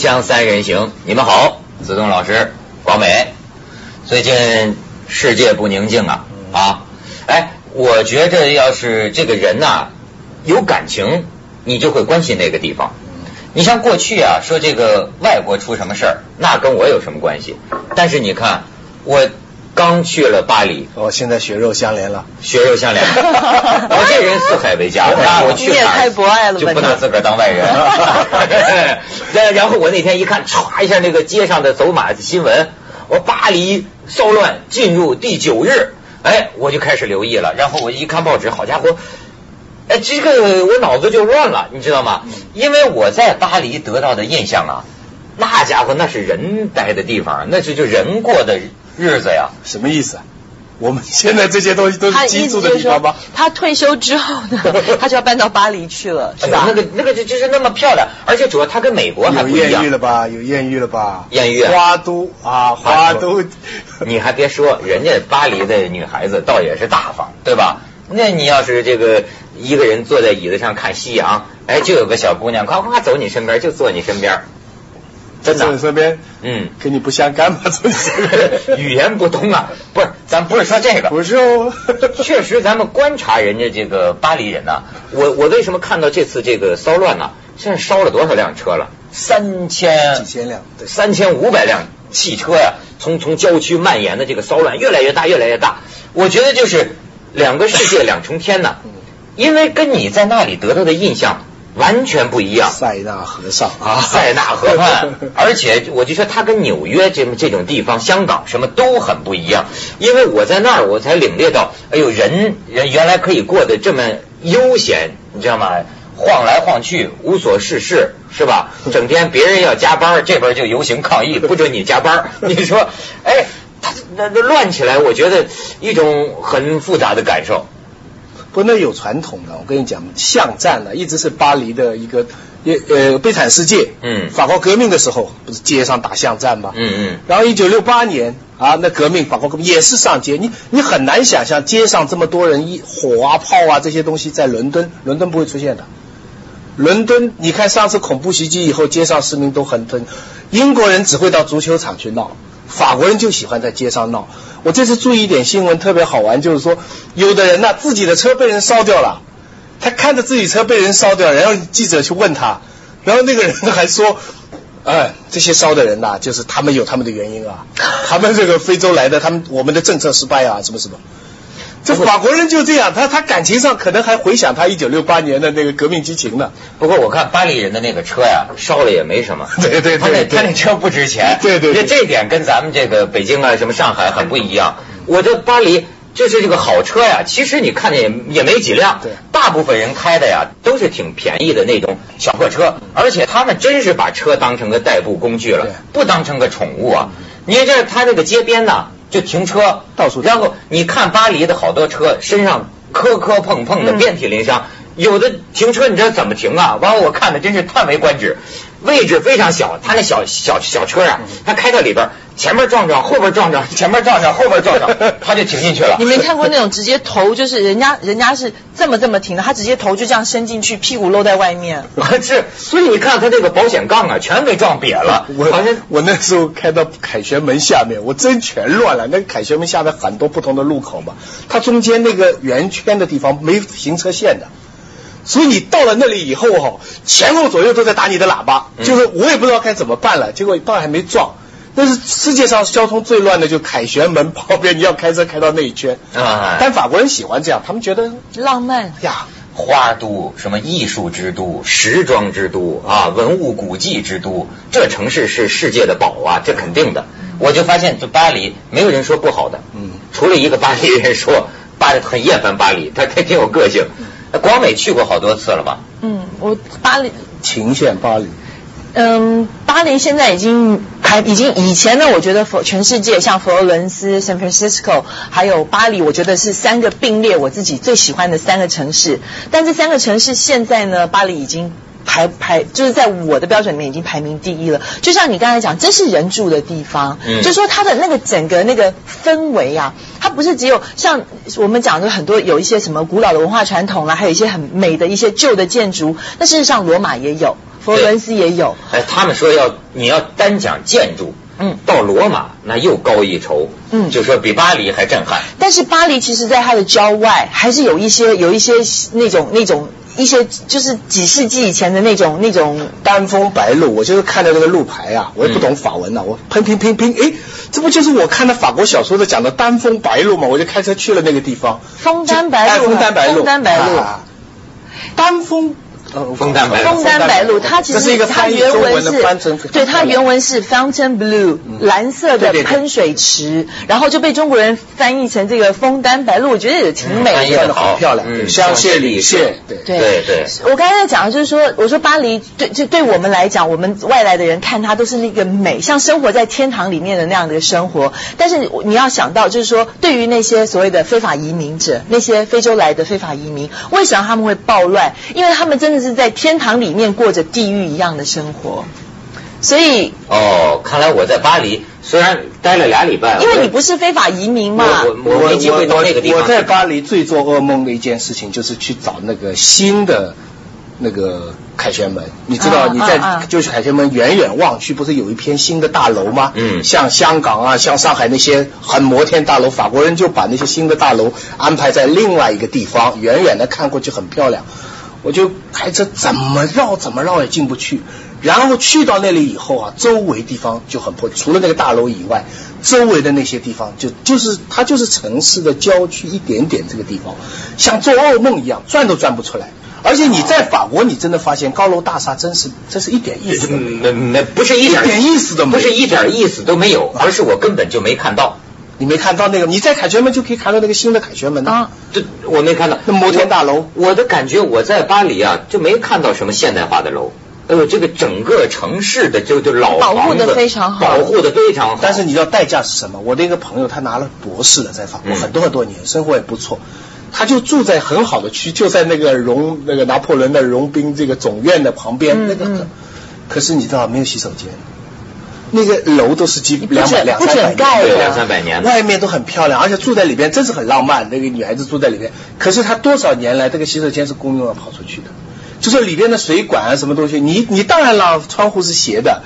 锵锵三人行，你们好，子东老师，广美。最近世界不宁静啊啊！哎，我觉着要是这个人呐、有感情，你就会关心那个地方。你像过去啊，说这个外国出什么事儿，那跟我有什么关系？但是你看，我刚去了巴黎，哦，现在血肉相连了。血肉相连。我 这人四海为家，那我去哪儿你也太博爱了就不拿自个儿当外人。然然后我那天一看，歘一下那个街上的走马新闻，我巴黎骚乱进入第九日，哎，我就开始留意了。然后我一看报纸，好家伙！哎，这个我脑子就乱了，你知道吗？因为我在巴黎得到的印象啊，那家伙那是人待的地方，那是就人过的日子呀。什么意思啊？我们现在这些东西都是居住的地方吗说？，他退休之后呢，他就要搬到巴黎去了，是吧？哎那个那个就就是那么漂亮，而且主要他跟美国还不一样艳遇。了吧？有艳遇了吧？艳遇啊花都啊，花都。你还别说，人家巴黎的女孩子倒也是大方，对吧？那你要是这个一个人坐在椅子上看夕阳，哎，就有个小姑娘夸夸走你身边，就坐你身边，真的，身边，嗯，跟你不相干吗？真是。语言不通啊，不是，咱不是说这个，不是哦。确实，咱们观察人家这个巴黎人呐、我我为什么看到这次这个骚乱呢、现在烧了多少辆车了？三千几千辆对三千五百辆汽车呀、从从郊区蔓延的这个骚乱越来越大，越来越大。我觉得就是两个世界两重天呐、因为跟你在那里得到的印象完全不一样。塞纳河上啊，塞纳河畔，而且我就说它跟纽约这么这种地方、香港什么都很不一样。因为我在那儿，我才领略到，哎呦，人人原来可以过得这么悠闲，你知道吗？晃来晃去，无所事事，是吧？整天别人要加班，这边就游行抗议，不准你加班。你说，哎，他那那乱起来，我觉得一种很复杂的感受。不，那有传统的。我跟你讲，巷战呢，一直是巴黎的一个也呃悲惨世界。嗯法国革命的时候，不是街上打巷战吗？嗯嗯。然后一九六八年啊，那革命法国革命也是上街，你你很难想象街上这么多人一火啊炮啊这些东西在伦敦，伦敦不会出现的。伦敦，你看上次恐怖袭击以后，街上市民都很很，英国人只会到足球场去闹，法国人就喜欢在街上闹。我这次注意一点新闻特别好玩，就是说有的人呢、自己的车被人烧掉了，他看着自己车被人烧掉，然后记者去问他，然后那个人还说。哎，这些烧的人呐、就是他们有他们的原因啊，他们这个非洲来的，他们我们的政策失败啊，什么什么。这法国人就这样，他他感情上可能还回想他一九六八年的那个革命激情呢。不过我看巴黎人的那个车呀，烧了也没什么。对对对他那他那车不值钱。对对对这这点跟咱们这个北京啊、什么上海很不一样。我这巴黎就是这个好车呀，其实你看见也也没几辆。对大部分人开的呀都是挺便宜的那种小破车，而且他们真是把车当成个代步工具了，不当成个宠物啊。你看这他这个街边呐，就停车，到处然后你看巴黎的好多车身上磕磕碰碰的，嗯遍体鳞伤。有的停车你知道怎么停啊？完了我看的真是叹为观止，位置非常小，他那小小小车啊，他开到里边，前面撞撞，后边撞撞，前面撞撞，后边撞撞，他就停进去了你。没看过那种直接头就是人家人家是这么这么停的，他直接头就这样伸进去，屁股露在外面。是，所以你看他这个保险杠啊，全给撞瘪了，我好像我那时候开到凯旋门下面，我真全乱了。那个凯旋门下面很多不同的路口嘛，它中间那个圆圈的地方没行车线的，所以你到了那里以后哈、前后左右都在打你的喇叭，嗯就是我也不知道该怎么办了。结果倒还没撞，但是世界上交通最乱的就凯旋门旁边，你要开车开到那一圈。啊但法国人喜欢这样，他们觉得浪漫，呀，花都，什么艺术之都、时装之都啊，文物古迹之都，这城市是世界的宝啊，这肯定的。我就发现，这巴黎没有人说不好的，嗯，除了一个巴黎人说巴黎很厌烦巴黎，他他挺有个性。广美去过好多次了吧？嗯，我巴黎，情陷巴黎。嗯，巴黎现在已经还，已经以前呢，我觉得佛全世界像佛罗伦斯、San Francisco 还有巴黎，我觉得是三个并列我自己最喜欢的三个城市。但这三个城市现在呢，巴黎已经。排排就是在我的标准里面已经排名第一了。就像你刚才讲，这是人住的地方，嗯就说它的那个整个那个氛围啊，它不是只有像我们讲的很多有一些什么古老的文化传统啦，还有一些很美的一些旧的建筑。那事实上罗马也有佛罗伦斯也有。哎，他们说要你要单讲建筑，嗯到罗马那又高一筹，嗯就说比巴黎还震撼。但是巴黎其实在它的郊外，还是有一些有一些那种那种一些就是几世纪以前的那种那种丹枫白露，我就是看到那个路牌啊，我也不懂法文呐、我喷喷喷喷，哎，这不就是我看的法国小说的讲的丹枫白露吗？我就开车去了那个地方。枫丹白露哎枫丹白露，枫丹白露啊丹枫。呃枫丹白露。枫丹白露，它其这是一个实它原文是，对它原文是 fountain blue，蓝色的喷水池，然后就被中国人翻译成这个枫丹白露，我觉得也挺美的。翻译得。好。很漂亮，嗯香榭丽舍，对。对对对。我刚才在讲的就是说，我说巴黎对就对我们来讲，我们外来的人看它都是那个美，像生活在天堂里面的那样的生活。但是你要想到，就是说，对于那些所谓的非法移民者，那些非洲来的非法移民，为什么他们会暴乱？因为他们真的是在天堂里面过着地狱一样的生活。所以，哦，看来我在巴黎虽然待了俩礼拜，因为你不是非法移民嘛，我我我没机会到那个地方我在巴黎最做噩梦的一件事情就是去找那个新的那个凯旋门。你知道啊你在啊啊就是凯旋门远远望去，不是有一片新的大楼吗？嗯像香港啊，像上海那些很摩天大楼，法国人就把那些新的大楼安排在另外一个地方，远远的看过去很漂亮。我就开车怎么绕怎么绕也进不去，然后去到那里以后啊，周围地方就很破，除了那个大楼以外，周围的那些地方就就是它就是城市的郊区一点点这个地方，像做噩梦一样，转都转不出来。而且你在法国，你真的发现高楼大厦真是真是一点意思都没有。那那不是一点一点意思都没有不是一点意思都没有，而是我根本就没看到。你没看到那个？你在凯旋门就可以看到那个新的凯旋门呢。啊，这我没看到。那摩天大楼我，我的感觉我在巴黎啊，就没看到什么现代化的楼。哎呦，这个整个城市的就就老保护的非常好保护的非常好。但是你知道代价是什么？我的一个朋友，他拿了博士的，在法国嗯很多很多年，生活也不错。他就住在很好的区，就在那个荣那个拿破仑的荣兵这个总院的旁边。嗯那个嗯，可是你知道没有洗手间，那个楼都是几不两百两三百准盖的，两三百年外面都很漂亮，而且住在里边真是很浪漫。那个女孩子住在里边，可是她多少年来这个洗手间是公用的跑出去的，就是里边的水管啊什么东西，你你当然了，窗户是斜的。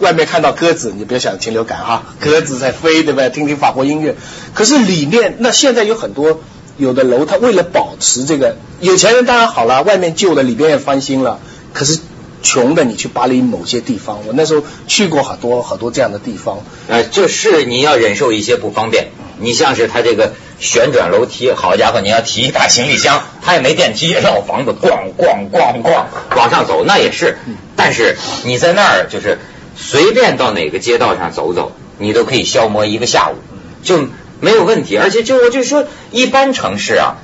外面看到鸽子，你不要想禽流感哈，鸽子在飞，对不对？听听法国音乐。可是里面那现在有很多有的楼，它为了保持这个，有钱人当然好了，外面旧的里边也翻新了。可是穷的，你去巴黎某些地方，我那时候去过好多好多这样的地方，呃，就是你要忍受一些不方便。你像是它这个旋转楼梯，好家伙，你要提一大行李箱，它也没电梯，绕房子咣咣咣咣往上走，那也是。但是你在那儿就是随便到哪个街道上走走，你都可以消磨一个下午，就没有问题。而且就我就说，一般城市啊，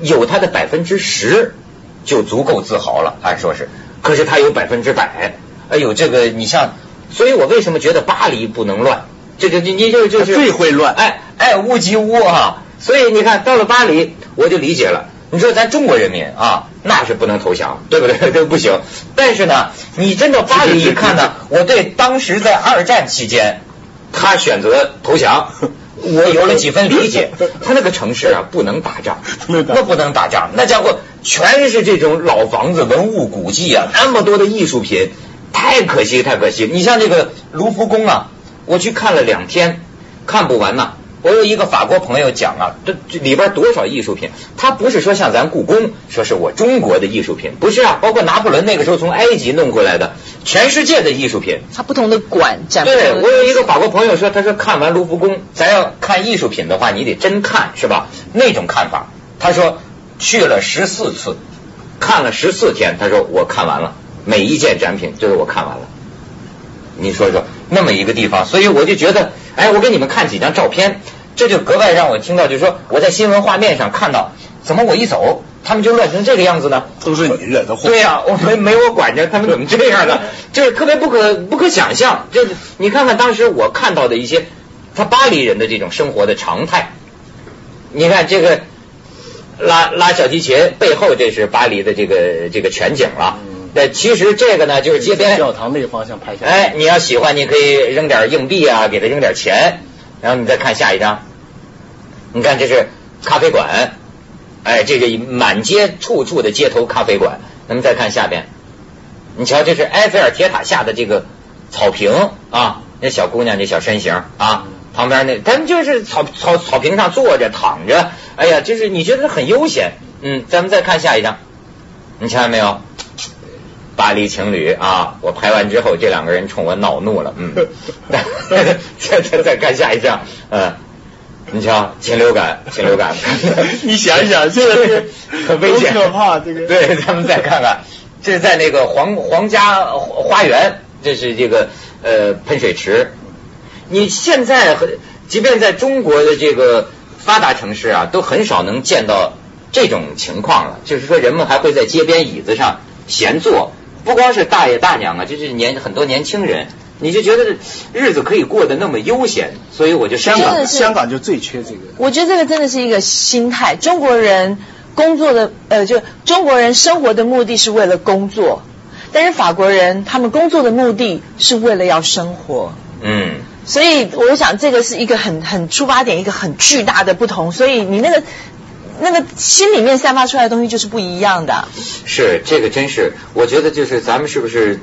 有它的百分之十就足够自豪了，按说是。可是它有百分之百，哎呦，这个你像，所以我为什么觉得巴黎不能乱？这个你你就就是最会乱哎哎，乌及乌啊！所以你看到了巴黎，我就理解了。你说咱中国人民啊，那是不能投降，对不对？这不行。但是呢，你真到巴黎一看呢，我对当时在二战期间他选择投降，我有了几分理解。他那个城市啊，不能打仗，那不能打仗，那家伙全是这种老房子、文物古迹啊，那么多的艺术品，太可惜，太可惜。你像这个卢浮宫啊，我去看了两天，看不完呐。我有一个法国朋友讲啊，这这里边多少艺术品？他不是说像咱故宫，说是我中国的艺术品，不是啊，包括拿破仑那个时候从埃及弄过来的，全世界的艺术品。它不同的馆展对我有一个法国朋友说，他说看完卢浮宫，咱要看艺术品的话，你得真看是吧？那种看法，他说去了十四次，看了十四天，他说我看完了，每一件展品就是我看完了。你说说那么一个地方，所以我就觉得，哎，我给你们看几张照片，这就格外让我听到，就是说我在新闻画面上看到，怎么我一走，他们就乱成这个样子呢？都是你惹的祸。对呀、我没没我管着，他们怎么这样呢？就是特别不可不可想象。就是你看看当时我看到的一些他巴黎人的这种生活的常态。你看这个拉拉小提琴背后，这是巴黎的这个这个全景了。嗯那其实这个呢，就是街边教堂那个方向拍下来。哎，你要喜欢，你可以扔点硬币啊，给他扔点钱，然后你再看下一张。你看这是咖啡馆，哎，这个满街处处的街头咖啡馆。咱们再看下边，你瞧，这是埃菲尔铁塔下的这个草坪啊，那小姑娘那小身形啊，旁边那他们就是草草草坪上坐着躺着，哎呀，就是你觉得很悠闲。嗯，咱们再看下一张，你瞧见没有？巴黎情侣啊，我拍完之后，这两个人冲我恼怒了。嗯，再再再看下一张，嗯，你瞧，禽流感，禽流感。你想想，这个 很危险，可怕。这个对，咱们再看看，这是在那个皇皇家花园，这是这个呃喷水池。你现在即便在中国的这个发达城市啊，都很少能见到这种情况了。就是说，人们还会在街边椅子上闲坐。不光是大爷大娘啊，就是年很多年轻人，你就觉得日子可以过得那么悠闲，所以我就香港香港就最缺这个。我觉得这个真的是一个心态。中国人工作的呃，就中国人生活的目的是为了工作，但是法国人他们工作的目的是为了要生活。嗯。所以我想这个是一个很很出发点，一个很巨大的不同。所以你那个。那个心里面散发出来的东西就是不一样的。是这个，真是我觉得就是咱们是不是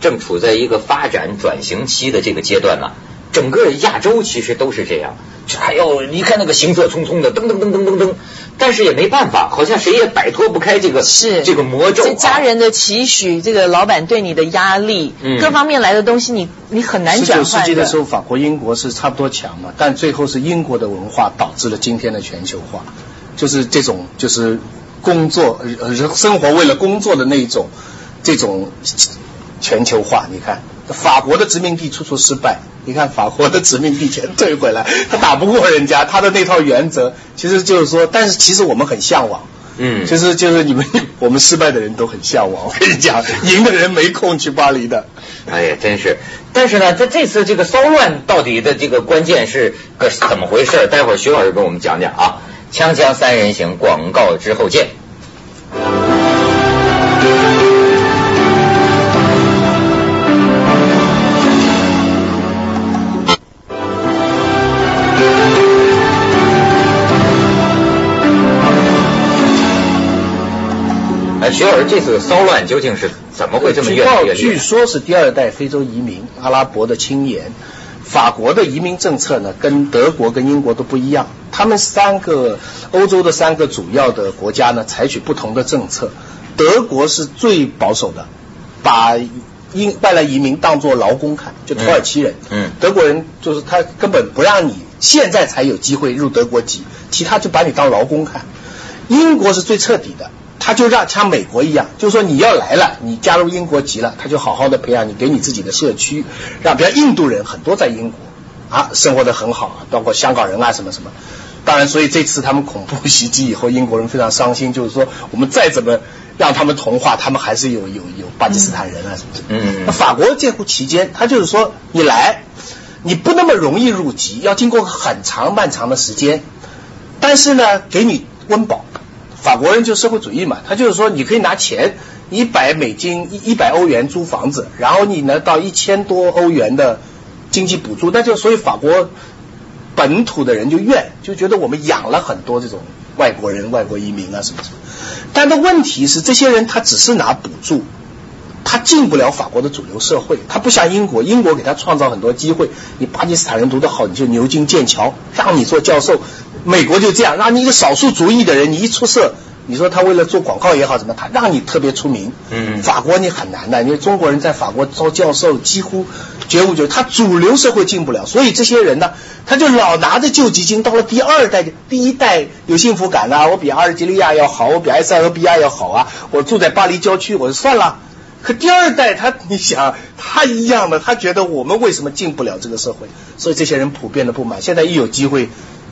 正处在一个发展转型期的这个阶段呢？整个亚洲其实都是这样。哎呦，你看那个行色匆匆的，噔噔噔噔噔噔，但是也没办法，好像谁也摆脱不开这个是这个魔咒。这家人的期许，这个老板对你的压力，各方面来的东西，你你很难转换十九世纪的时候，法国、英国是差不多强嘛，但最后是英国的文化导致了今天的全球化。就是这种，就是工作呃生活为了工作的那一种，这种全球化。你看，法国的殖民地处处失败，你看法国的殖民地全退回来，他打不过人家，他的那套原则，其实就是说，但是其实我们很向往，嗯，其实就是你们 我们失败的人都很向往。我跟你讲，赢的人没空去巴黎的。哎呀，真是。但是呢，在这次这个骚乱到底的这个关键是个怎么回事？待会儿徐老师跟我们讲讲啊。锵锵三人行，广告之后见。哎，徐老师，这次骚乱究竟是怎么会这么越来越厉害？据说是第二代非洲移民，阿拉伯的青年。法国的移民政策呢，跟德国跟英国都不一样。他们三个欧洲的三个主要的国家呢，采取不同的政策。德国是最保守的，把英外来移民当作劳工看，就土耳其人。嗯。德国人就是他根本不让你现在才有机会入德国籍，其他就把你当劳工看。英国是最彻底的。他就让像美国一样，就是说你要来了，你加入英国籍了，他就好好的培养你，给你自己的社区，让比如印度人很多在英国啊，生活的很好，包括香港人啊什么什么。当然，所以这次他们恐怖袭击以后，英国人非常伤心，就是说我们再怎么让他们同化，他们还是有有有巴基斯坦人啊什么什么。嗯。那法国这户期间，他就是说你来，你不那么容易入籍，要经过很长漫长的时间，但是呢，给你温饱。法国人就社会主义嘛，他就是说你可以拿钱一百美金一一百欧元租房子，然后你拿到一千多欧元的经济补助，那就所以法国本土的人就怨，就觉得我们养了很多这种外国人、外国移民啊什么什么。但的问题是，这些人他只是拿补助，他进不了法国的主流社会，他不像英国，英国给他创造很多机会，你巴基斯坦人读得好，你就牛津、剑桥，让你做教授。美国就这样，让你一个少数族裔的人，你一出色，你说他为了做广告也好，怎么他让你特别出名。嗯。法国你很难的，因为中国人在法国招教授几乎绝无绝他主流社会进不了，所以这些人呢，他就老拿着救济金，到了第二代，第一代有幸福感啊，我比阿尔及利亚要好，我比埃塞俄比亚要好啊，我住在巴黎郊区，我就算了。可第二代他，你想他一样的，他觉得我们为什么进不了这个社会？所以这些人普遍的不满。现在一有机会。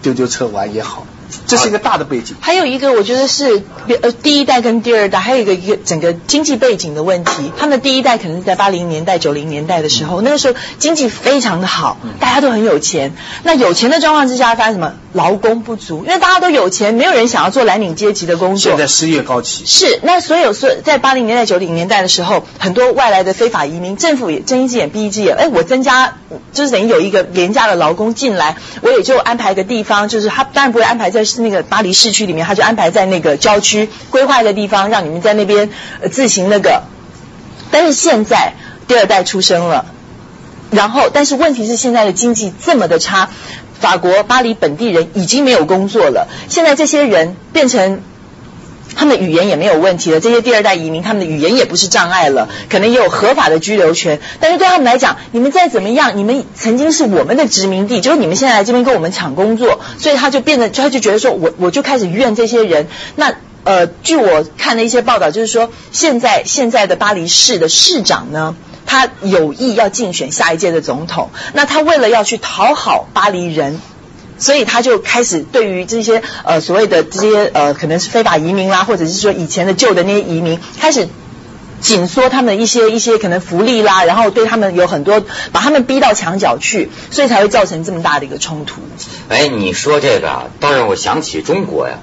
丢丢车玩也好，这是一个大的背景。还有一个，我觉得是呃第一代跟第二代，还有一个一个整个经济背景的问题。他们第一代可能是在八零年代、九零年代的时候，那个时候经济非常的好，大家都很有钱。那有钱的状况之下，发生什么？劳工不足，因为大家都有钱，没有人想要做蓝领阶级的工作。现在失业高企。是，那所有所在八零年代、九零年代的时候，很多外来的非法移民，政府也睁一只眼闭一只眼。哎，我增加，就是等于有一个廉价的劳工进来，我也就安排个地方，就是他当然不会安排在那个巴黎市区里面，他就安排在那个郊区规划一个地方，让你们在那边自行那个。但是现在第二代出生了，然后但是问题是现在的经济这么的差，法国巴黎本地人已经没有工作了，现在这些人变成。他们的语言也没有问题了，这些第二代移民，他们的语言也不是障碍了，可能也有合法的居留权。但是对他们来讲，你们再怎么样，你们曾经是我们的殖民地，就是你们现在来这边跟我们抢工作，所以他就变得，他就觉得说我我就开始怨这些人。那呃，据我看的一些报道，就是说现在现在的巴黎市的市长呢，他有意要竞选下一届的总统，那他为了要去讨好巴黎人。所以他就开始对于这些呃所谓的这些呃可能是非法移民啦，或者是说以前的旧的那些移民，开始紧缩他们一些一些可能福利啦，然后对他们有很多把他们逼到墙角去，所以才会造成这么大的一个冲突。哎，你说这个，倒让我想起中国呀。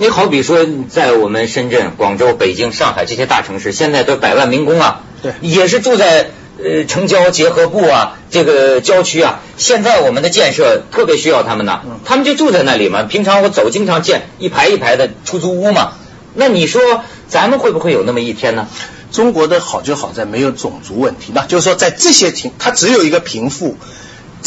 你好比说，在我们深圳、广州、北京、上海这些大城市，现在都百万民工啊，对，也是住在。呃，城郊结合部啊，这个郊区啊，现在我们的建设特别需要他们呢，他们就住在那里嘛。平常我走，经常见一排一排的出租屋嘛。那你说咱们会不会有那么一天呢？中国的好就好在没有种族问题，那就是说在这些情，它只有一个贫富。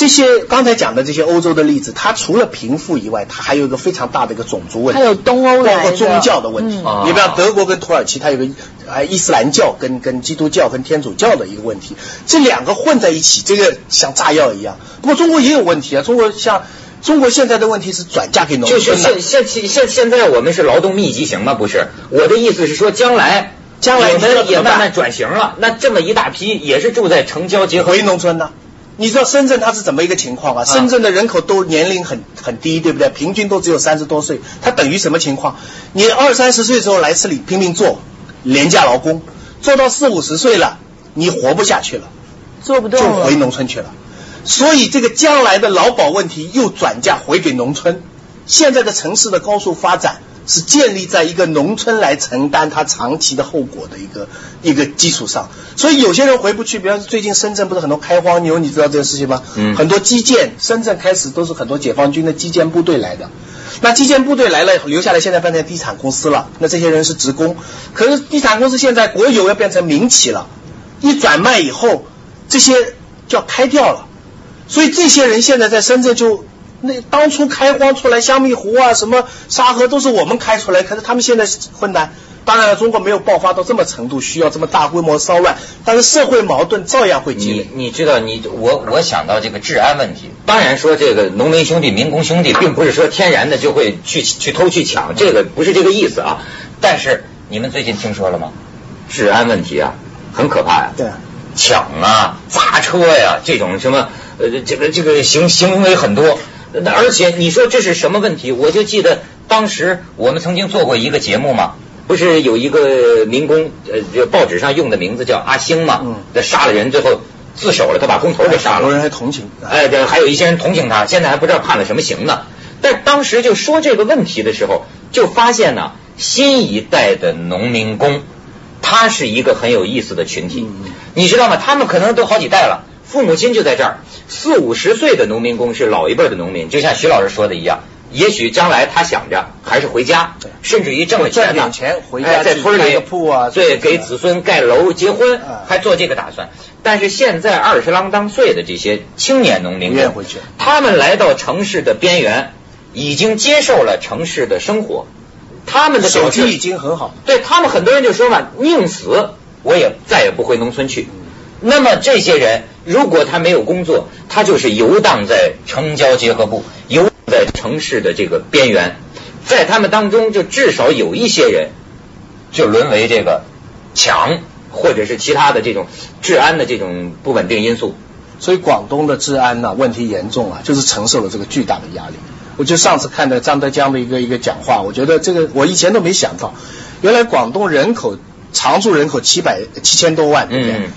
这些刚才讲的这些欧洲的例子，它除了贫富以外，它还有一个非常大的一个种族问题，还有东欧包括宗教的问题。你比方德国跟土耳其，它有个啊伊斯兰教跟跟基督教跟天主教的一个问题，这两个混在一起，这个像炸药一样。不过中国也有问题啊，中国像中国现在的问题是转嫁给农村就是现现现现在我们是劳动密集型吗？不是，我的意思是说将来将来我们也慢慢转型了，那这么一大批也是住在城郊结合回农村的。你知道深圳它是怎么一个情况啊？深圳的人口都年龄很很低，对不对？平均都只有三十多岁，它等于什么情况？你二三十岁的时候来这里拼命做廉价劳工，做到四五十岁了，你活不下去了，做不动就回农村去了。所以这个将来的劳保问题又转嫁回给农村。现在的城市的高速发展。是建立在一个农村来承担它长期的后果的一个一个基础上，所以有些人回不去。比方说，最近深圳不是很多开荒牛，你知道这个事情吗？嗯。很多基建，深圳开始都是很多解放军的基建部队来的。那基建部队来了，留下来现在变成地产公司了。那这些人是职工，可是地产公司现在国有要变成民企了，一转卖以后，这些就要开掉了。所以这些人现在在深圳就。那当初开荒出来香蜜湖啊，什么沙河都是我们开出来，可是他们现在困难。当然了，中国没有爆发到这么程度，需要这么大规模骚乱，但是社会矛盾照样会积累。你你知道，你我我想到这个治安问题。当然说这个农民兄弟、民工兄弟，并不是说天然的就会去去偷去抢，这个不是这个意思啊。但是你们最近听说了吗？治安问题啊，很可怕呀。对，抢啊、砸车呀，这种什么呃，这个这个行行为很多。而且你说这是什么问题？我就记得当时我们曾经做过一个节目嘛，不是有一个民工呃，报纸上用的名字叫阿星嘛，他杀了人，最后自首了，他把工头给杀了。很多人还同情。哎，对，还有一些人同情他，现在还不知道判了什么刑呢。但当时就说这个问题的时候，就发现呢，新一代的农民工，他是一个很有意思的群体，你知道吗？他们可能都好几代了。父母亲就在这儿，四五十岁的农民工是老一辈的农民，就像徐老师说的一样，也许将来他想着还是回家，甚至于挣了钱呢，钱回家在村里铺啊，对，给子孙盖楼、结婚，还做这个打算。但是现在二十郎当岁的这些青年农民工，他们来到城市的边缘，已经接受了城市的生活，他们的手机已经很好，对他们很多人就说嘛，宁死我也再也不回农村去。那么这些人，如果他没有工作，他就是游荡在城郊结合部，游在城市的这个边缘，在他们当中，就至少有一些人就沦为这个抢，或者是其他的这种治安的这种不稳定因素。所以广东的治安呢问题严重啊，就是承受了这个巨大的压力。我就上次看到张德江的一个一个讲话，我觉得这个我以前都没想到，原来广东人口常住人口七百七千多万，对不对？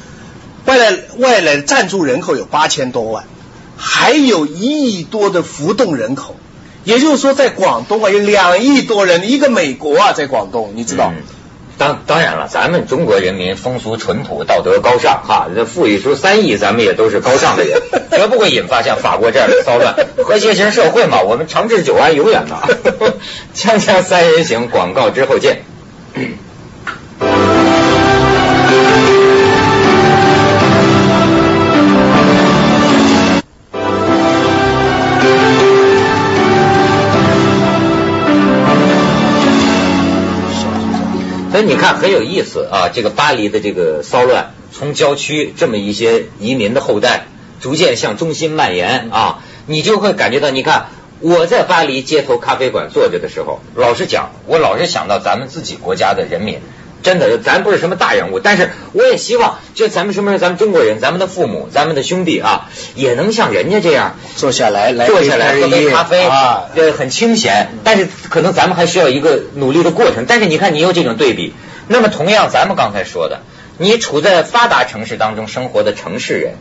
外来外来暂住人口有八千多万，还有一亿多的浮动人口，也就是说，在广东啊有两亿多人，一个美国啊，在广东，你知道？当当然了，咱们中国人民风俗淳朴，道德高尚，哈，这富裕出三亿，咱们也都是高尚的人，绝不会引发像法国这样的骚乱。和谐型社会嘛，我们长治久安永远的。锵锵三人行，广告之后见。所以你看很有意思啊，这个巴黎的这个骚乱，从郊区这么一些移民的后代，逐渐向中心蔓延啊，你就会感觉到，你看我在巴黎街头咖啡馆坐着的时候，老实讲，我老是想到咱们自己国家的人民。真的，咱不是什么大人物，但是我也希望，就咱们什么，咱们中国人，咱们的父母，咱们的兄弟啊，也能像人家这样坐下来，来坐下来喝杯咖啡啊，呃，很清闲。但是可能咱们还需要一个努力的过程。但是你看，你有这种对比，那么同样，咱们刚才说的，你处在发达城市当中生活的城市人，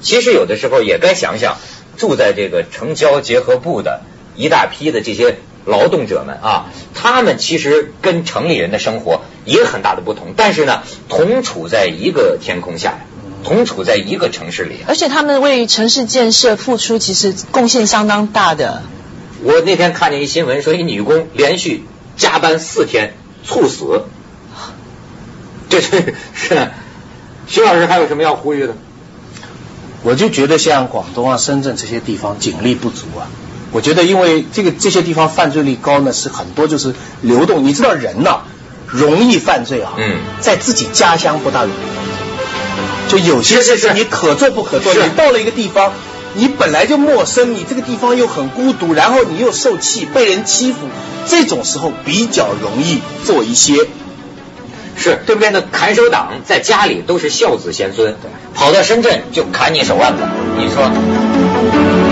其实有的时候也该想想，住在这个城郊结合部的一大批的这些。劳动者们啊，他们其实跟城里人的生活也很大的不同，但是呢，同处在一个天空下，同处在一个城市里，而且他们为城市建设付出其实贡献相当大的。我那天看见一新闻，说一女工连续加班四天猝死，这是是。徐老师还有什么要呼吁的？我就觉得像广东啊、深圳这些地方警力不足啊。我觉得，因为这个这些地方犯罪率高呢，是很多就是流动。你知道人呐，容易犯罪啊，嗯，在自己家乡不大容易。就有些事情你可做不可做。你到了一个地方，你本来就陌生，你这个地方又很孤独，然后你又受气，被人欺负，这种时候比较容易做一些，是对不对？那砍手党在家里都是孝子贤孙，跑到深圳就砍你手腕子，你说？